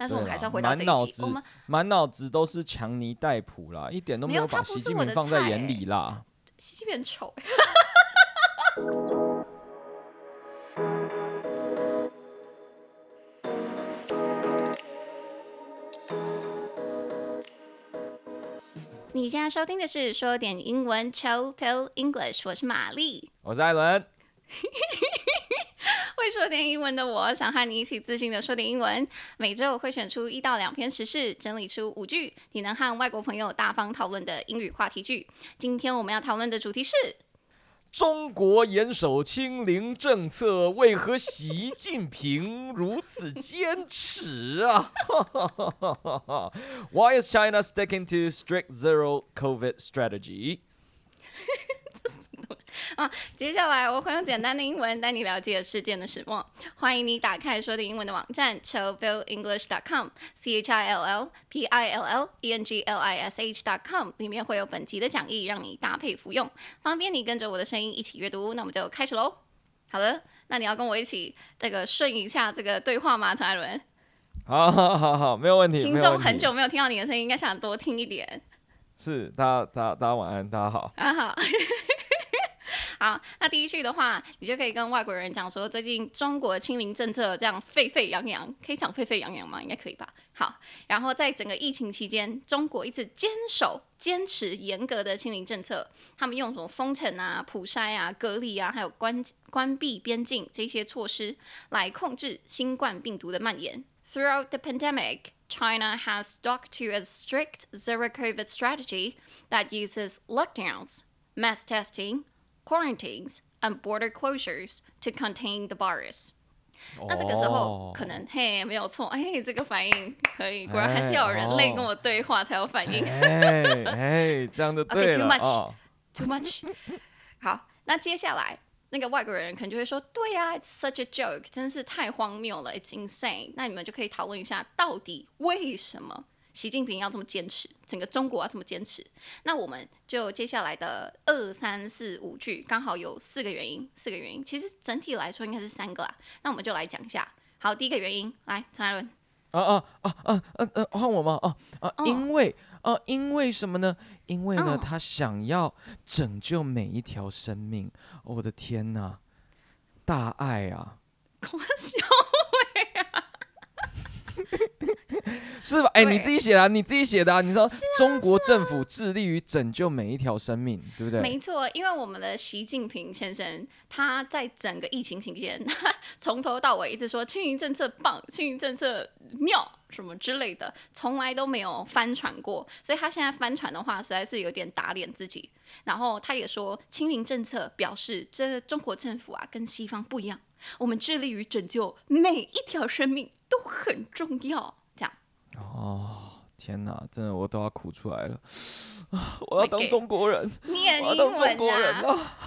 但是我们还是要回到这一期。我们满脑子都是强尼戴普啦，一点都没有把习近平放在眼里啦。习近平丑。你现在收听的是说点英文 Chill Pill English，我是玛丽，我是艾伦。说点英文的我，想和你一起自信的说点英文。每周我会选出一到两篇时事，整理出五句你能和外国朋友大方讨论的英语话题句。今天我们要讨论的主题是：中国严守清零政策，为何习近平如此坚持啊？Why is China sticking to strict zero COVID strategy？啊，接下来我会用简单的英文带你了解事件的始末。欢迎你打开说的英文的网站 chillpillenglish.com，c h i l l p i l l e n g l i s h.com，里面会有本集的讲义，让你搭配服用，方便你跟着我的声音一起阅读。那我们就开始喽。好了，那你要跟我一起这个顺一下这个对话吗，陈艾伦？好好好好，没有问题。听众很久没有听到你的声音，应该想多听一点。是，大家大家大家晚安，大家好。啊好。好，那第一句的话，你就可以跟外国人讲说，最近中国清零政策这样沸沸扬扬，可以讲沸沸扬扬吗？应该可以吧。好，然后在整个疫情期间，中国一直坚守、坚持严格的清零政策，他们用什么封城啊、普筛啊、隔离啊，还有关关闭边境这些措施来控制新冠病毒的蔓延。Throughout the pandemic, China has stuck to a strict zero COVID strategy that uses lockdowns, mass testing. Quarantines and border closures to contain the virus。那这个时候可能嘿没有错，哎，这个反应可以，果然还是要有人类跟我对话才有反应。哎哎，这样的对了。Okay, too much, too much。好，那接下来那个外国人可能就会说，对呀，It's such a joke，真是太荒谬了，It's insane。那你们就可以讨论一下，到底为什么？习近平要这么坚持，整个中国要这么坚持，那我们就接下来的二三四五句，刚好有四个原因，四个原因，其实整体来说应该是三个啦。那我们就来讲一下。好，第一个原因，来，陈艾伦。啊啊啊啊啊啊！换我吗？啊啊，因为啊，因为什么呢？因为呢，他想要拯救每一条生命。我的天哪，大爱啊！是吧？哎、欸，你自己写的、啊，你自己写的啊！你说中国政府致力于拯救每一条生命，对不对？没错，因为我们的习近平先生他在整个疫情期间，从头到尾一直说清零政策棒，清零政策妙，什么之类的，从来都没有翻船过。所以他现在翻船的话，实在是有点打脸自己。然后他也说，清零政策表示这中国政府啊跟西方不一样，我们致力于拯救每一条生命都很重要。哦，天哪，真的我都要哭出来了！我要当中国人，okay. 你也我要当中国人啊！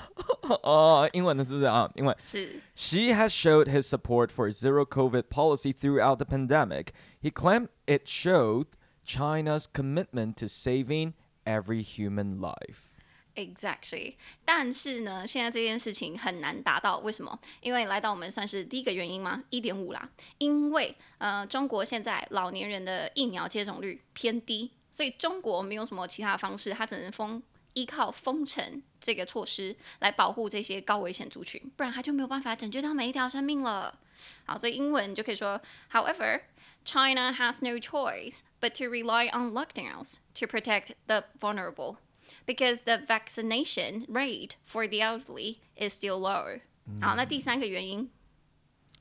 哦，英文的是不是啊？英文是。She has showed his support for zero COVID policy throughout the pandemic. He claimed it showed China's commitment to saving every human life. Exactly，但是呢，现在这件事情很难达到，为什么？因为来到我们算是第一个原因吗？一点五啦，因为呃，中国现在老年人的疫苗接种率偏低，所以中国没有什么其他方式，它只能封依靠封城这个措施来保护这些高危险族群，不然它就没有办法拯救到每一条生命了。好，所以英文就可以说，However, China has no choice but to rely on lockdowns to protect the vulnerable. Because the vaccination rate for the elderly is still low。好，那第三个原因。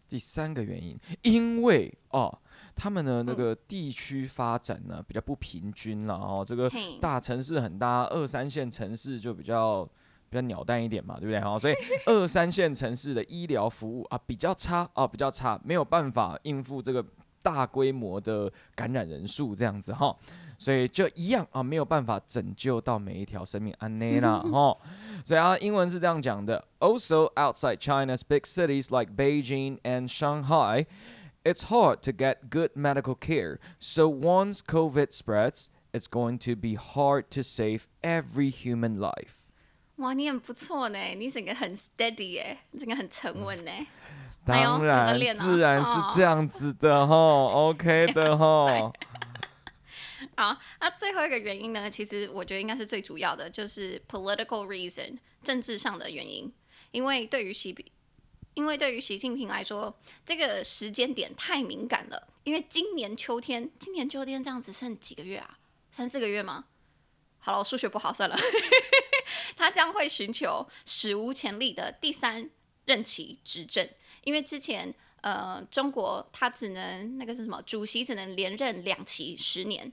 第三个原因，因为哦，他们的那个地区发展呢比较不平均了哦，这个大城市很大，二三线城市就比较比较鸟蛋一点嘛，对不对？哦，所以 二三线城市的医疗服务啊比较差啊，比较差，没有办法应付这个大规模的感染人数这样子哈。所以就一样啊，没有办法拯救到每一条生命。安内啦，哈，所以啊，英文是这样讲的：Also outside China's big cities like Beijing and Shanghai, it's hard to get good medical care. So once COVID spreads, it's going to be hard to save every human life. 哇，你很不错呢，你整个很 steady 耶，整个很沉稳呢。 当然，哎哦、自然是这样子的哈、哦、，OK 的哈。 哦、好，那最后一个原因呢？其实我觉得应该是最主要的，就是 political reason，政治上的原因。因为对于习，因为对于习近平来说，这个时间点太敏感了。因为今年秋天，今年秋天这样子剩几个月啊？三四个月吗？好了，我数学不好，算了。他将会寻求史无前例的第三任期执政。因为之前，呃，中国他只能那个是什么？主席只能连任两期十年，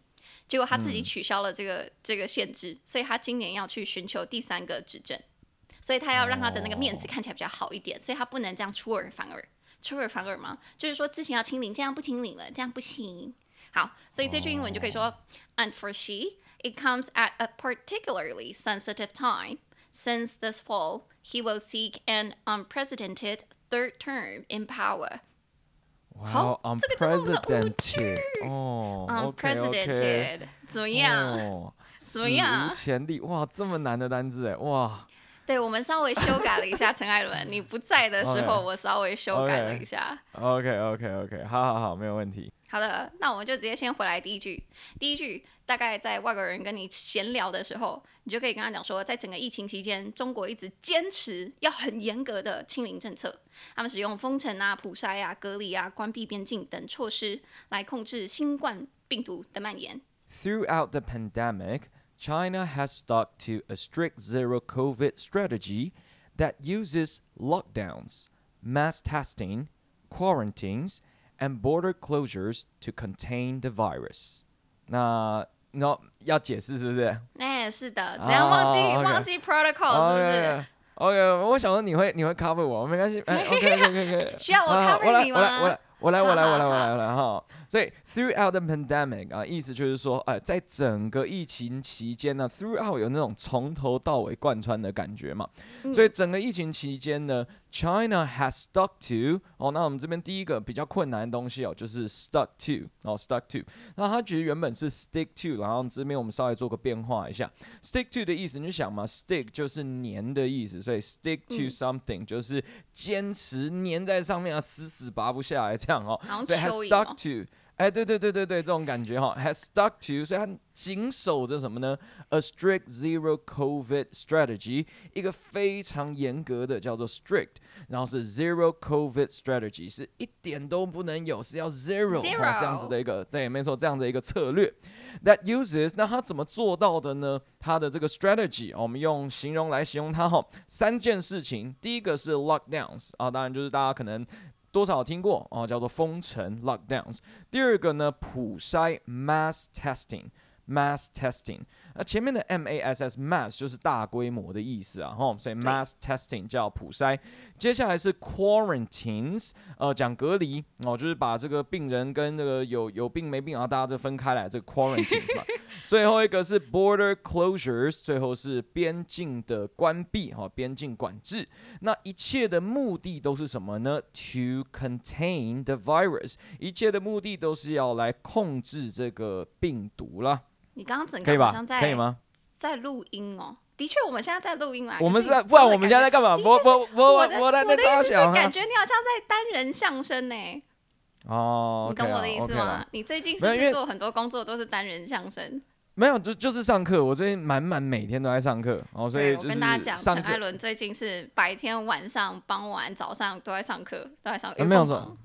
结果他自己取消了这个、嗯、这个限制，所以他今年要去寻求第三个执政，所以他要让他的那个面子看起来比较好一点，哦、所以他不能这样出尔反尔，出尔反尔吗？就是说之前要清零，这样不清零了，这样不行。好，所以这句英文就可以说、哦、，And for Xi, it comes at a particularly sensitive time, since this fall he will seek an unprecedented third term in power。好，这个就是我们的无趣哦。，I'm presidented 怎么样？怎么样？史无前例，哇，这么难的单字哎，哇！对，我们稍微修改了一下，陈艾伦，你不在的时候，我稍微修改了一下。OK，OK，OK，好好好，没有问题。好的，那我们就直接先回来第一句。第一句大概在外国人跟你闲聊的时候，你就可以跟他讲说，在整个疫情期间，中国一直坚持要很严格的清零政策，他们使用封城啊、普筛啊、隔离啊、关闭边境等措施来控制新冠病毒的蔓延。Throughout the pandemic, China has stuck to a strict zero COVID strategy that uses lockdowns, mass testing, quarantines. And border closures to contain the virus。那那要解释是不是？哎，是的，只要忘记、oh, okay. 忘记 protocol 是不是？OK，, okay. okay. 我想说你会你会 cover 我，没关系。哎，OK，OK，OK，需要我 cover 你吗？我来，我来，我来，我来，我来，我来，我来，哈。 所以 throughout the pandemic 啊，意思就是说，哎、呃，在整个疫情期间呢，throughout 有那种从头到尾贯穿的感觉嘛。嗯、所以整个疫情期间呢，China has stuck to 哦，那我们这边第一个比较困难的东西哦，就是 stuck to 哦，stuck to。那它其实原本是 stick to，然后这边我们稍微做个变化一下，stick to 的意思你就想嘛，stick 就是粘的意思，所以 stick to something、嗯、就是坚持粘在上面啊，死死拔不下来这样哦。所以 has stuck to。哎，对对对对对，这种感觉哈，has stuck to，所以它紧守着什么呢？A strict zero COVID strategy，一个非常严格的叫做 strict，然后是 zero COVID strategy，是一点都不能有，是要 zero, 这样子的一个，对，没错，这样的一个策略。That uses，那它怎么做到的呢？它的这个 strategy，我们用形容来形容它哈，三件事情，第一个是 lockdowns 啊，当然就是大家可能。多少听过哦，叫做封城 （lockdowns）。第二个呢，普筛 （mass testing） testing），mass testing。那前面的 M A S S mass 就是大规模的意思啊，吼，所以 mass testing 叫普筛。接下来是 quarantines，呃，讲隔离哦，就是把这个病人跟那个有有病没病，然后大家就分开来，这个 quarantines 嘛。最后一个是 border closures，最后是边境的关闭，哈，边境管制。那一切的目的都是什么呢？To contain the virus，一切的目的都是要来控制这个病毒啦。你刚刚整个好像在可以吗？在录音哦，的确，我们现在在录音啊。我们是在，不然我们现在在干嘛？我我我我我在那超小，感觉你好像在单人相声呢。哦，你懂我的意思吗？你最近是不是做很多工作都是单人相声？没有，就就是上课。我最近满满每天都在上课，哦，所以我跟大家讲，陈艾伦最近是白天、晚上、傍晚、早上都在上课，都在上课。没有错。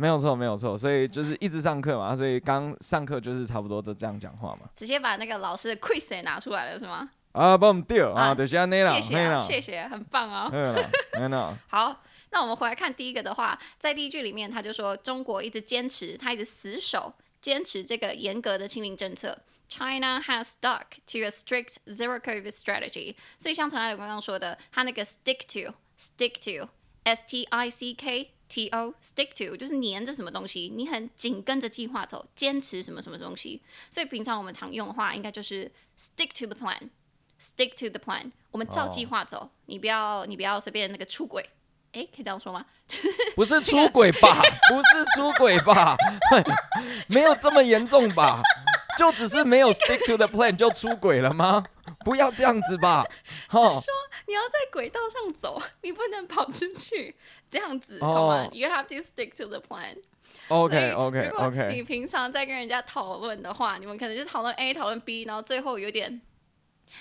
没有错，没有错，所以就是一直上课嘛，所以刚上课就是差不多都这样讲话嘛。直接把那个老师的 quiz 也拿出来了是吗？啊，帮我们丢啊，等下那了，谢谢、啊，谢谢，很棒哦。没有好，那我们回来看第一个的话，在第一句里面他就说中国一直坚持，他一直死守坚持这个严格的清零政策。China has stuck to a strict zero COVID strategy。所以像陈艾伦刚刚说的，他那个 stick to，stick to，S T I C K。T O stick to 就是黏着什么东西，你很紧跟着计划走，坚持什么什么东西。所以平常我们常用的话，应该就是 stick to the plan，stick to the plan。我们照计划走，oh. 你不要你不要随便那个出轨。哎，可以这样说吗？不是出轨吧？不是出轨吧？没有这么严重吧？就只是没有 stick to the plan 就出轨了吗？不要这样子吧。是说你要在轨道上走，你不能跑出去，这样子、oh. 好吗？You have to stick to the plan. OK OK OK。你平常在跟人家讨论的话，你们可能就讨论 A，讨论 B，然后最后有点。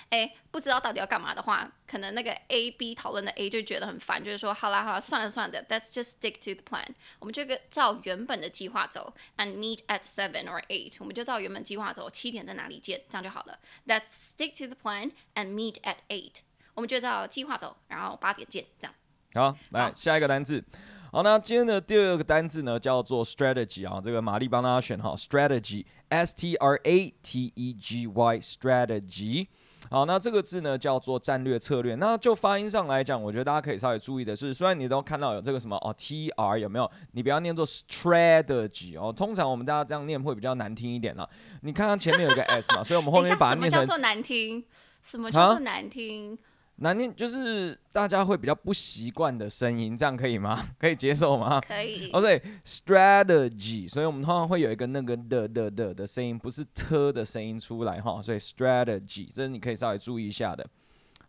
哎，不知道到底要干嘛的话，可能那个 A、B 讨论的 A 就觉得很烦，就是说，好啦好啦，算了算了，Let's just stick to the plan。我们就照原本的计划走，and meet at seven or eight。我们就照原本计划走，七点在哪里见，这样就好了。Let's stick to the plan and meet at eight。我们就照计划走，然后八点见，这样。好，来好下一个单字。好，那今天的第二个单字呢，叫做 strategy 啊，这个玛丽帮大家选哈，strategy，S T R A T E G Y，strategy。好，那这个字呢叫做战略策略。那就发音上来讲，我觉得大家可以稍微注意的是，虽然你都看到有这个什么哦，T R 有没有？你不要念作 strategy 哦。通常我们大家这样念会比较难听一点了。你看看前面有个 S 嘛，所以我们后面把它念成。什么叫做难听？什么叫做难听？啊难听就是大家会比较不习惯的声音，这样可以吗？可以接受吗？可以。哦，对，strategy，所以我们通常会有一个那个的的的的声音，不是 t 的声音出来哈，所以 strategy，这是你可以稍微注意一下的。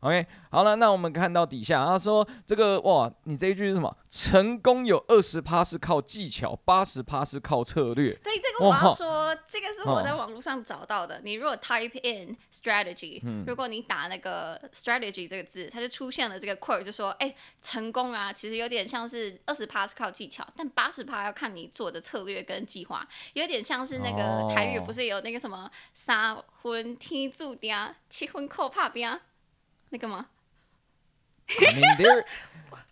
OK，好了，那我们看到底下，他说这个哇，你这一句是什么？成功有二十趴是靠技巧，八十趴是靠策略。对，这个我要说，哇这个是我在网络上找到的。你如果 type in strategy，、嗯、如果你打那个 strategy 这个字，它就出现了这个 quote，就说，哎，成功啊，其实有点像是二十趴是靠技巧，但八十趴要看你做的策略跟计划，有点像是那个台语不是有那个什么三分天注定，七分靠打拼。那个吗？I mean, they're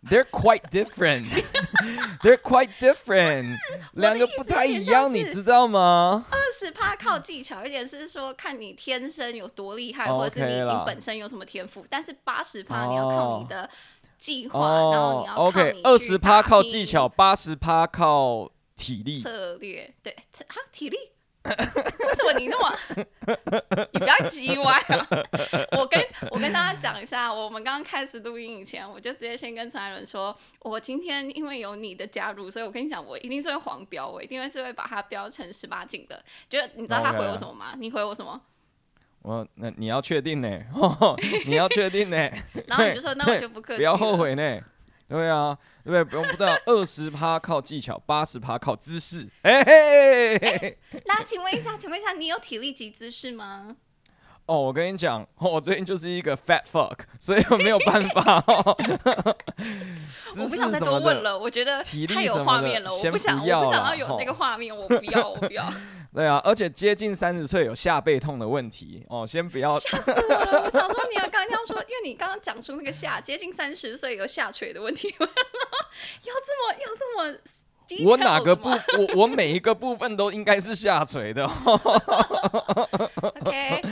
they're quite different. They're quite different. 两个不太一样，你知道吗？二十趴靠技巧，一点是说看你天生有多厉害，或者是你已经本身有什么天赋。但是八十趴你要靠你的计划，然后你要 OK。二十趴靠技巧，八十趴靠体力策略。对，啊，体力。为什么你那么？你不要叽歪啊！我跟 我跟大家讲一下，我们刚刚开始录音以前，我就直接先跟陈艾伦说，我今天因为有你的加入，所以我跟你讲，我一定是会黄标，我一定会是会把它标成十八禁的。就你知道他回我什么吗？你回我什么？我那你要确定呢？你要确定呢？然后你就说，那我就不客气，不要后悔呢。对啊，对不对？不用不对，二十趴靠技巧，八十趴靠姿势。哎嘿，嘿，那请问一下，请问一下，你有体力及姿势吗？哦，我跟你讲，我最近就是一个 fat fuck，所以我没有办法。我不想再多问了，我觉得太有画面了，我不想，我不想要有那个画面，我不要，我不要。对啊，而且接近三十岁有下背痛的问题哦，先不要。吓死我了！我想说你要刚刚说，因为你刚刚讲出那个下接近三十岁有下垂的问题，要这么要这么？我哪个部我我每一个部分都应该是下垂的。OK，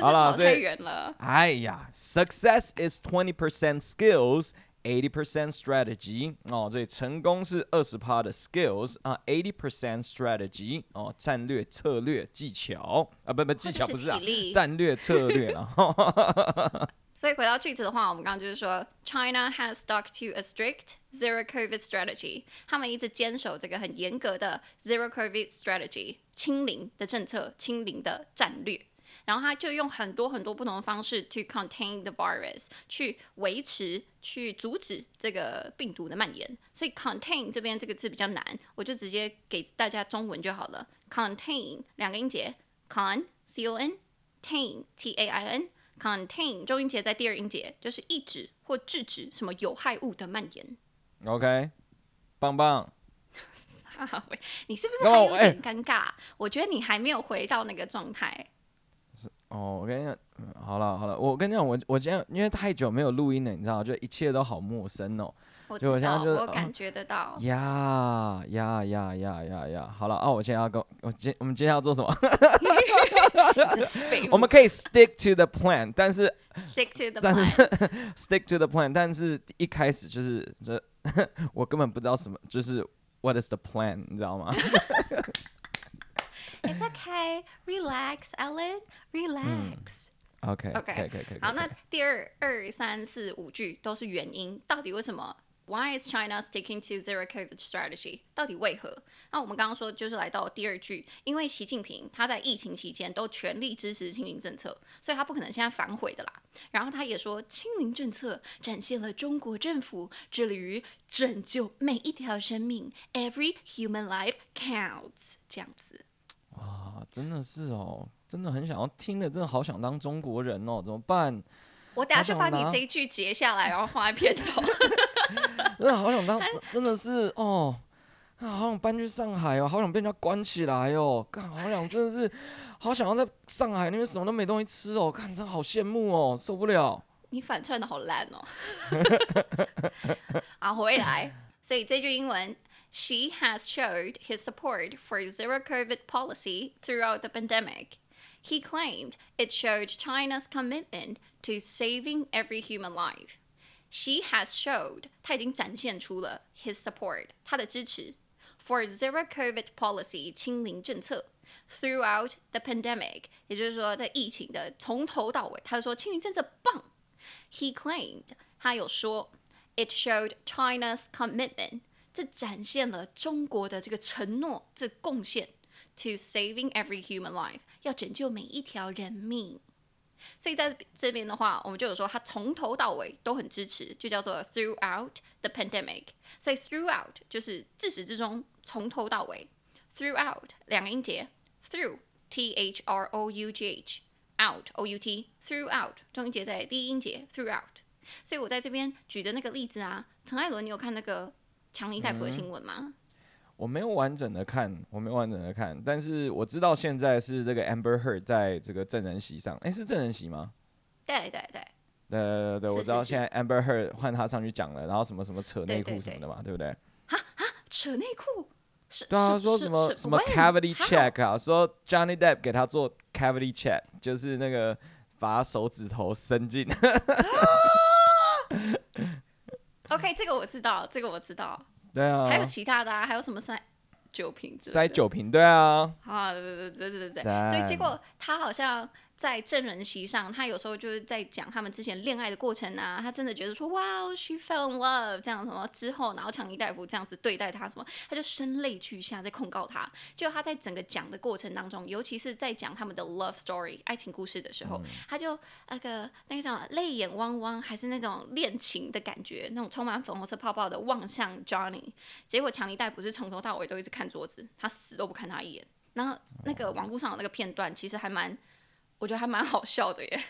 我们这是跑太远了。哎呀，Success is twenty percent skills。Eighty percent strategy 哦，所以成功是二十趴的 skills 啊，eighty percent strategy 哦，战略策略技巧啊，不不技巧不是啊，战略策略啊。所以回到句子的话，我们刚刚就是说，China has stuck to a strict zero COVID strategy，他们一直坚守这个很严格的 zero COVID strategy，清零的政策，清零的战略。然后他就用很多很多不同的方式 to contain the virus，去维持、去阻止这个病毒的蔓延。所以 contain 这边这个字比较难，我就直接给大家中文就好了。contain 两个音节，con c o n tain t a i n contain 中音节在第二音节，就是抑制或制止什么有害物的蔓延。OK，棒棒。你是不是还有点尴尬？欸、我觉得你还没有回到那个状态。哦，我跟你讲，嗯好了好了，我跟你讲，我我今天因为太久没有录音了，你知道，就一切都好陌生哦。我知道，我现在就我感觉得到。呀呀呀呀呀呀！好了啊，我现在要跟我今我们接下来要做什么？我们可以 stick to the plan，但是 stick to the plan，但是 stick to the plan，但是一开始就是这 我根本不知道什么，就是 what is the plan，你知道吗？It's okay, relax, Ellen, relax. OK, OK, OK, OK. 好，那第二二三四五句都是原因，到底为什么 Why is China sticking to zero COVID strategy？到底为何？那我们刚刚说就是来到第二句，因为习近平他在疫情期间都全力支持清零政策，所以他不可能现在反悔的啦。然后他也说，清零政策展现了中国政府致力于拯救每一条生命，Every human life counts。这样子。哇，真的是哦，真的很想要听的，真的好想当中国人哦，怎么办？我等下就把你这一句截下来，然后放在片头。真的好想当，真的是哦，好想搬去上海哦，好想被人家关起来哦，干，好想真的是，好想要在上海那边什么都没东西吃哦，看真的好羡慕哦，受不了。你反串的好烂哦。啊，回来，所以这句英文 ，She has showed his support for zero COVID policy throughout the pandemic. He claimed it showed China's commitment to saving every human life. She has showed，她已经展现出了 his support，她的支持 for zero COVID policy 清零政策 throughout the pandemic，也就是说在疫情的从头到尾，他说清零政策棒。He claimed，他有说 it showed China's commitment， 这展现了中国的这个承诺，这贡献 to saving every human life，要拯救每一条人命。所以在这边的话，我们就有说他从头到尾都很支持，就叫做 throughout the pandemic。所以 throughout 就是自始至终，从头到尾。throughout 两个音节，through t h r o u g h out o u t throughout 中音节在第一音节 throughout。所以我在这边举的那个例子啊，陈艾伦，你有看那个强尼戴普的新闻吗？嗯我没有完整的看，我没有完整的看，但是我知道现在是这个 Amber Heard 在这个证人席上，哎，是证人席吗？对对对，对对对，我知道现在 Amber Heard 换他上去讲了，然后什么什么扯内裤什么的嘛，对，不对？哈哈，扯内裤？对啊，说什么什么 cavity check 啊，说 Johnny Depp 给他做 cavity check，就是那个把手指头伸进。我知道，这个我知道。对啊，还有其他的啊，还有什么塞酒瓶子？塞酒瓶，对啊。啊，对对对对对对。对，结果他好像。在证人席上，他有时候就是在讲他们之前恋爱的过程啊，他真的觉得说，哇，she fell in love 这样什么之后，然后强尼大夫这样子对待他什么，他就声泪俱下在控告他。就他在整个讲的过程当中，尤其是在讲他们的 love story 爱情故事的时候，嗯、他就那个那种泪眼汪汪，还是那种恋情的感觉，那种充满粉红色泡泡的望向 Johnny。结果强尼大夫是从头到尾都一直看桌子，他死都不看他一眼。然后那个网络上的那个片段，其实还蛮。我觉得还蛮好笑的耶，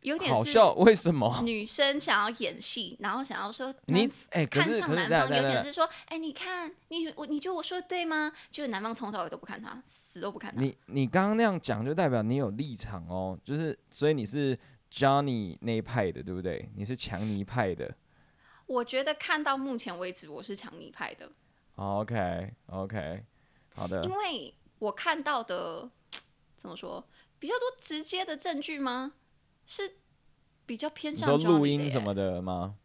有点好笑。为什么？女生想要演戏，然后想要说你哎，看上男方，有点是说哎，你看你我，你觉得我说的对吗？就是男方从头到尾都不看他，死都不看他。你你刚刚那样讲，就代表你有立场哦，就是所以你是 Johnny 那一派的，对不对？你是强尼派的。我觉得看到目前为止，我是强尼派的。OK OK，好的。因为我看到的怎么说？比较多直接的证据吗？是比较偏向说录音什么的吗？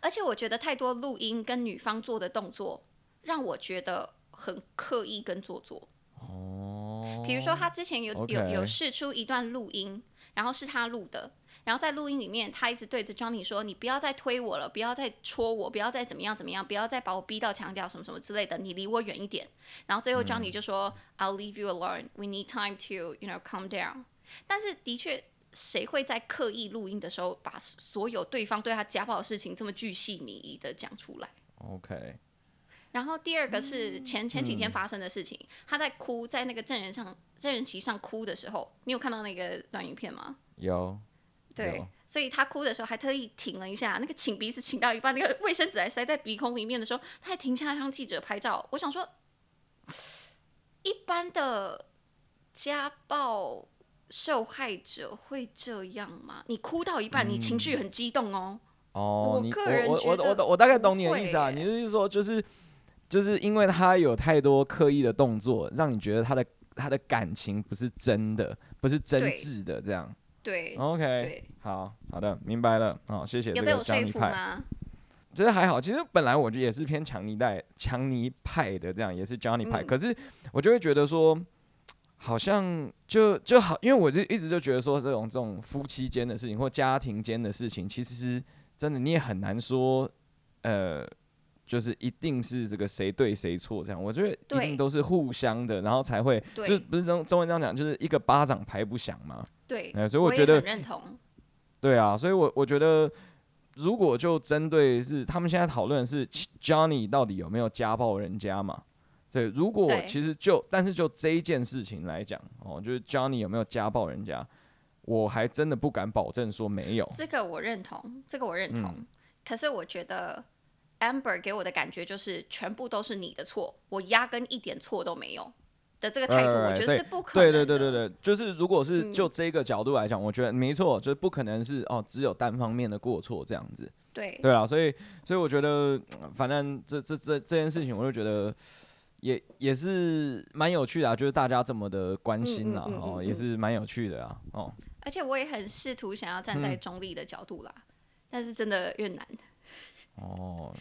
而且我觉得太多录音跟女方做的动作，让我觉得很刻意跟做作。哦，比如说他之前有.有有试出一段录音，然后是他录的。然后在录音里面，他一直对着 Johnny 说：“你不要再推我了，不要再戳我，不要再怎么样怎么样，不要再把我逼到墙角，什么什么之类的，你离我远一点。”然后最后 Johnny 就说、嗯、：“I'll leave you alone. We need time to, you know, calm down。”但是的确，谁会在刻意录音的时候把所有对方对他家暴的事情这么巨细靡遗的讲出来？OK。然后第二个是前前几天发生的事情，嗯、他在哭，在那个证人上证人席上哭的时候，你有看到那个短影片吗？有。对，所以他哭的时候还特意停了一下，那个擤鼻子擤到一半，那个卫生纸还塞在鼻孔里面的时候，他还停下来让记者拍照。我想说，一般的家暴受害者会这样吗？你哭到一半，嗯、你情绪很激动哦。哦，我个人我我我我大概懂你的意思啊。你是说，就是就是因为他有太多刻意的动作，让你觉得他的他的感情不是真的，不是真挚的这样。对，OK，对好好的，明白了，好，谢谢这个强尼派。其实还好，其实本来我觉得也是偏强尼派、强尼派的这样，也是 Johnny 派。嗯、可是我就会觉得说，好像就就好，因为我就一直就觉得说，这种这种夫妻间的事情或家庭间的事情，其实是真的你也很难说，呃，就是一定是这个谁对谁错这样。我觉得一定都是互相的，然后才会，就不是中中文这样讲，就是一个巴掌拍不响嘛。对，所以我觉得我认同。对啊，所以我我觉得，如果就针对是他们现在讨论是 Johnny 到底有没有家暴人家嘛？对，如果其实就但是就这一件事情来讲哦，就是 Johnny 有没有家暴人家，我还真的不敢保证说没有。这个我认同，这个我认同。嗯、可是我觉得 Amber 给我的感觉就是全部都是你的错，我压根一点错都没有。的这个态度，我觉得是不可能。对对对对对，就是如果是就这个角度来讲，我觉得没错，就是不可能是哦，只有单方面的过错这样子。对对啊，所以所以我觉得，反正这这这这件事情，我就觉得也也是蛮有趣的啊，就是大家这么的关心啦，哦，也是蛮有趣的啊，哦。而且我也很试图想要站在中立的角度啦，但是真的越难。哦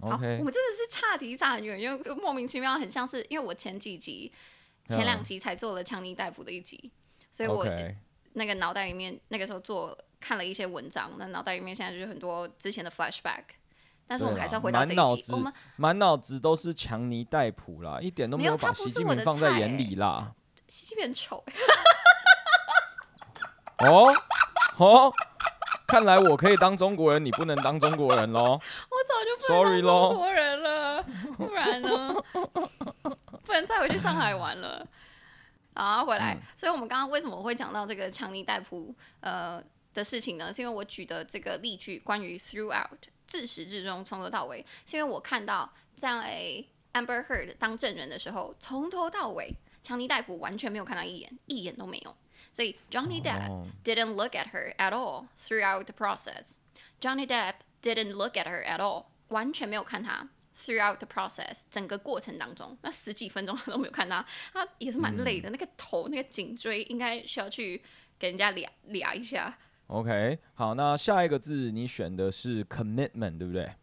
，OK，我们真的是差题差很远，因为莫名其妙很像是因为我前几集。前两集才做了强尼戴普的一集，所以我那个脑袋里面那个时候做看了一些文章，那脑袋里面现在就是很多之前的 flashback，但是我们还是要回到这一集。我们满脑子都是强尼戴普啦，一点都没有把习近平放在眼里啦。习近平很丑。哦哦，看来我可以当中国人，你不能当中国人喽。我早就不能当中国人了，不然呢？不能再回去上海玩了，好，回来。嗯、所以，我们刚刚为什么会讲到这个强尼戴普呃的事情呢？是因为我举的这个例句，关于 throughout 自始至终从头到尾，是因为我看到在 Amber Heard 当证人的时候，从头到尾强尼戴普完全没有看到一眼，一眼都没有。所以 Johnny Depp didn't look at her at all throughout the process. Johnny Depp didn't look at her at all，完全没有看他。Throughout the process，整个过程当中，那十几分钟他都没有看他，他也是蛮累的。嗯、那个头，那个颈椎，应该需要去给人家俩俩一下。OK，好，那下一个字你选的是 commitment，对不对？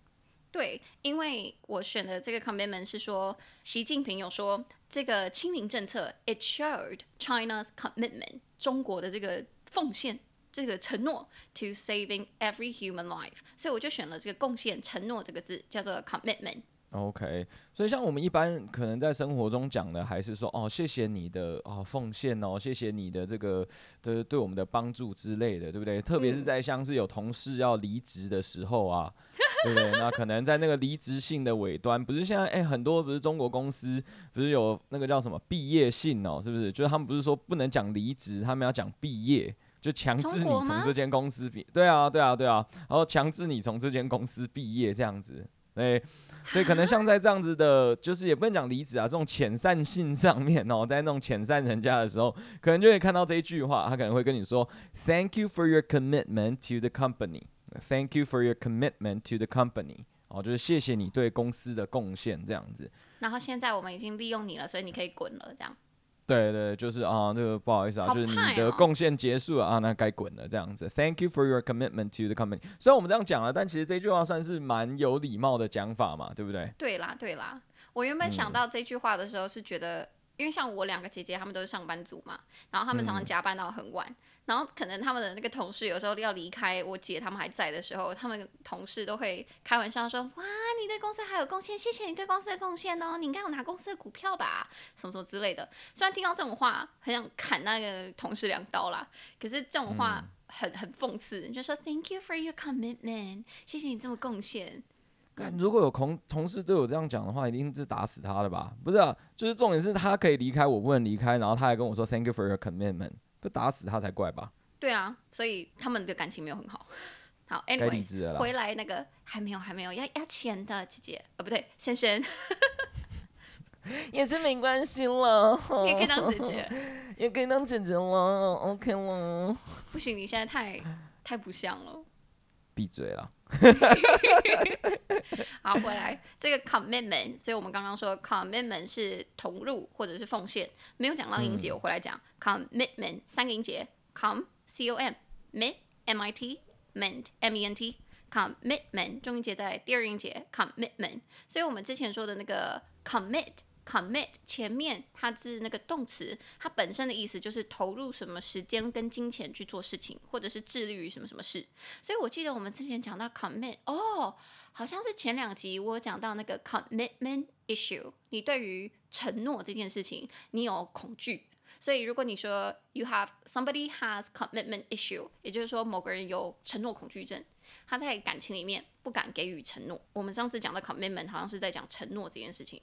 对，因为我选的这个 commitment 是说，习近平有说这个清零政策，it showed China's commitment， 中国的这个奉献。这个承诺 to saving every human life，所以我就选了这个贡献承诺这个字，叫做 commitment。OK，所以像我们一般可能在生活中讲的，还是说哦，谢谢你的哦奉献哦，谢谢你的这个的对我们的帮助之类的，对不对？特别是在像是有同事要离职的时候啊，对不对？那可能在那个离职信的尾端，不是现在哎很多不是中国公司不是有那个叫什么毕业信哦，是不是？就是他们不是说不能讲离职，他们要讲毕业。就强制你从这间公司毕，对啊，对啊，对啊，然后强制你从这间公司毕业这样子，对，所以可能像在这样子的，就是也不能讲离职啊，这种遣散信上面哦，在那种遣散人家的时候，可能就会看到这一句话，他可能会跟你说，Thank you for your commitment to the company. Thank you for your commitment to the company. 哦，就是谢谢你对公司的贡献这样子。然后现在我们已经利用你了，所以你可以滚了，这样。对对，就是啊，那个不好意思啊，就是你的贡献结束了啊，那该滚了这样子。Thank you for your commitment to the company。虽然我们这样讲了，但其实这句话算是蛮有礼貌的讲法嘛，对不对？对啦，对啦。我原本想到这句话的时候是觉得，嗯、因为像我两个姐姐，她们都是上班族嘛，然后她们常常加班到很晚。嗯然后可能他们的那个同事有时候要离开，我姐他们还在的时候，他们同事都会开玩笑说：“哇，你对公司还有贡献，谢谢你对公司的贡献哦，你应该有拿公司的股票吧，什么什么之类的。”虽然听到这种话很想砍那个同事两刀啦，可是这种话很很讽刺，就说 “Thank you for your commitment”，谢谢你这么贡献。如果有同同事对我这样讲的话，一定是打死他的吧？不是啊，就是重点是他可以离开，我不能离开，然后他还跟我说 “Thank you for your commitment”。不打死他才怪吧？对啊，所以他们的感情没有很好。好，anyway，回来那个还没有还没有要要钱的姐姐，哦不对，先生，也是没关系了，也可以当姐姐，也可以当姐姐了，OK 了。不行，你现在太太不像了。闭嘴了。好，回来这个 commitment，所以我们刚刚说 commitment 是投入或者是奉献，没有讲到音节，我回来讲 commitment 三个音节，com c o m mit m i t ment m e n t commitment 中音节在第二音节 commitment，所以我们之前说的那个 commit。Commit 前面它是那个动词，它本身的意思就是投入什么时间跟金钱去做事情，或者是致力于什么什么事。所以我记得我们之前讲到 commit，哦，好像是前两集我讲到那个 commitment issue，你对于承诺这件事情你有恐惧，所以如果你说 you have somebody has commitment issue，也就是说某个人有承诺恐惧症，他在感情里面不敢给予承诺。我们上次讲的 commitment 好像是在讲承诺这件事情，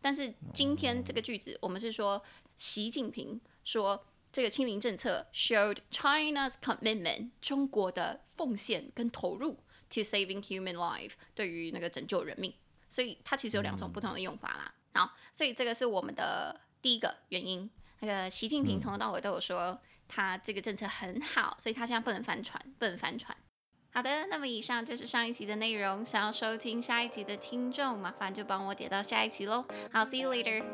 但是今天这个句子我们是说习近平说。这个清零政策 showed China's commitment，中国的奉献跟投入 to saving human life，对于那个拯救人命，所以它其实有两种不同的用法啦。好，所以这个是我们的第一个原因。那个习近平从头到尾都有说，他这个政策很好，所以他现在不能翻船，不能翻船。好的那么以上就是上一集的内容想要收听下一集的听众麻烦就帮我点到下一集喽好 see you later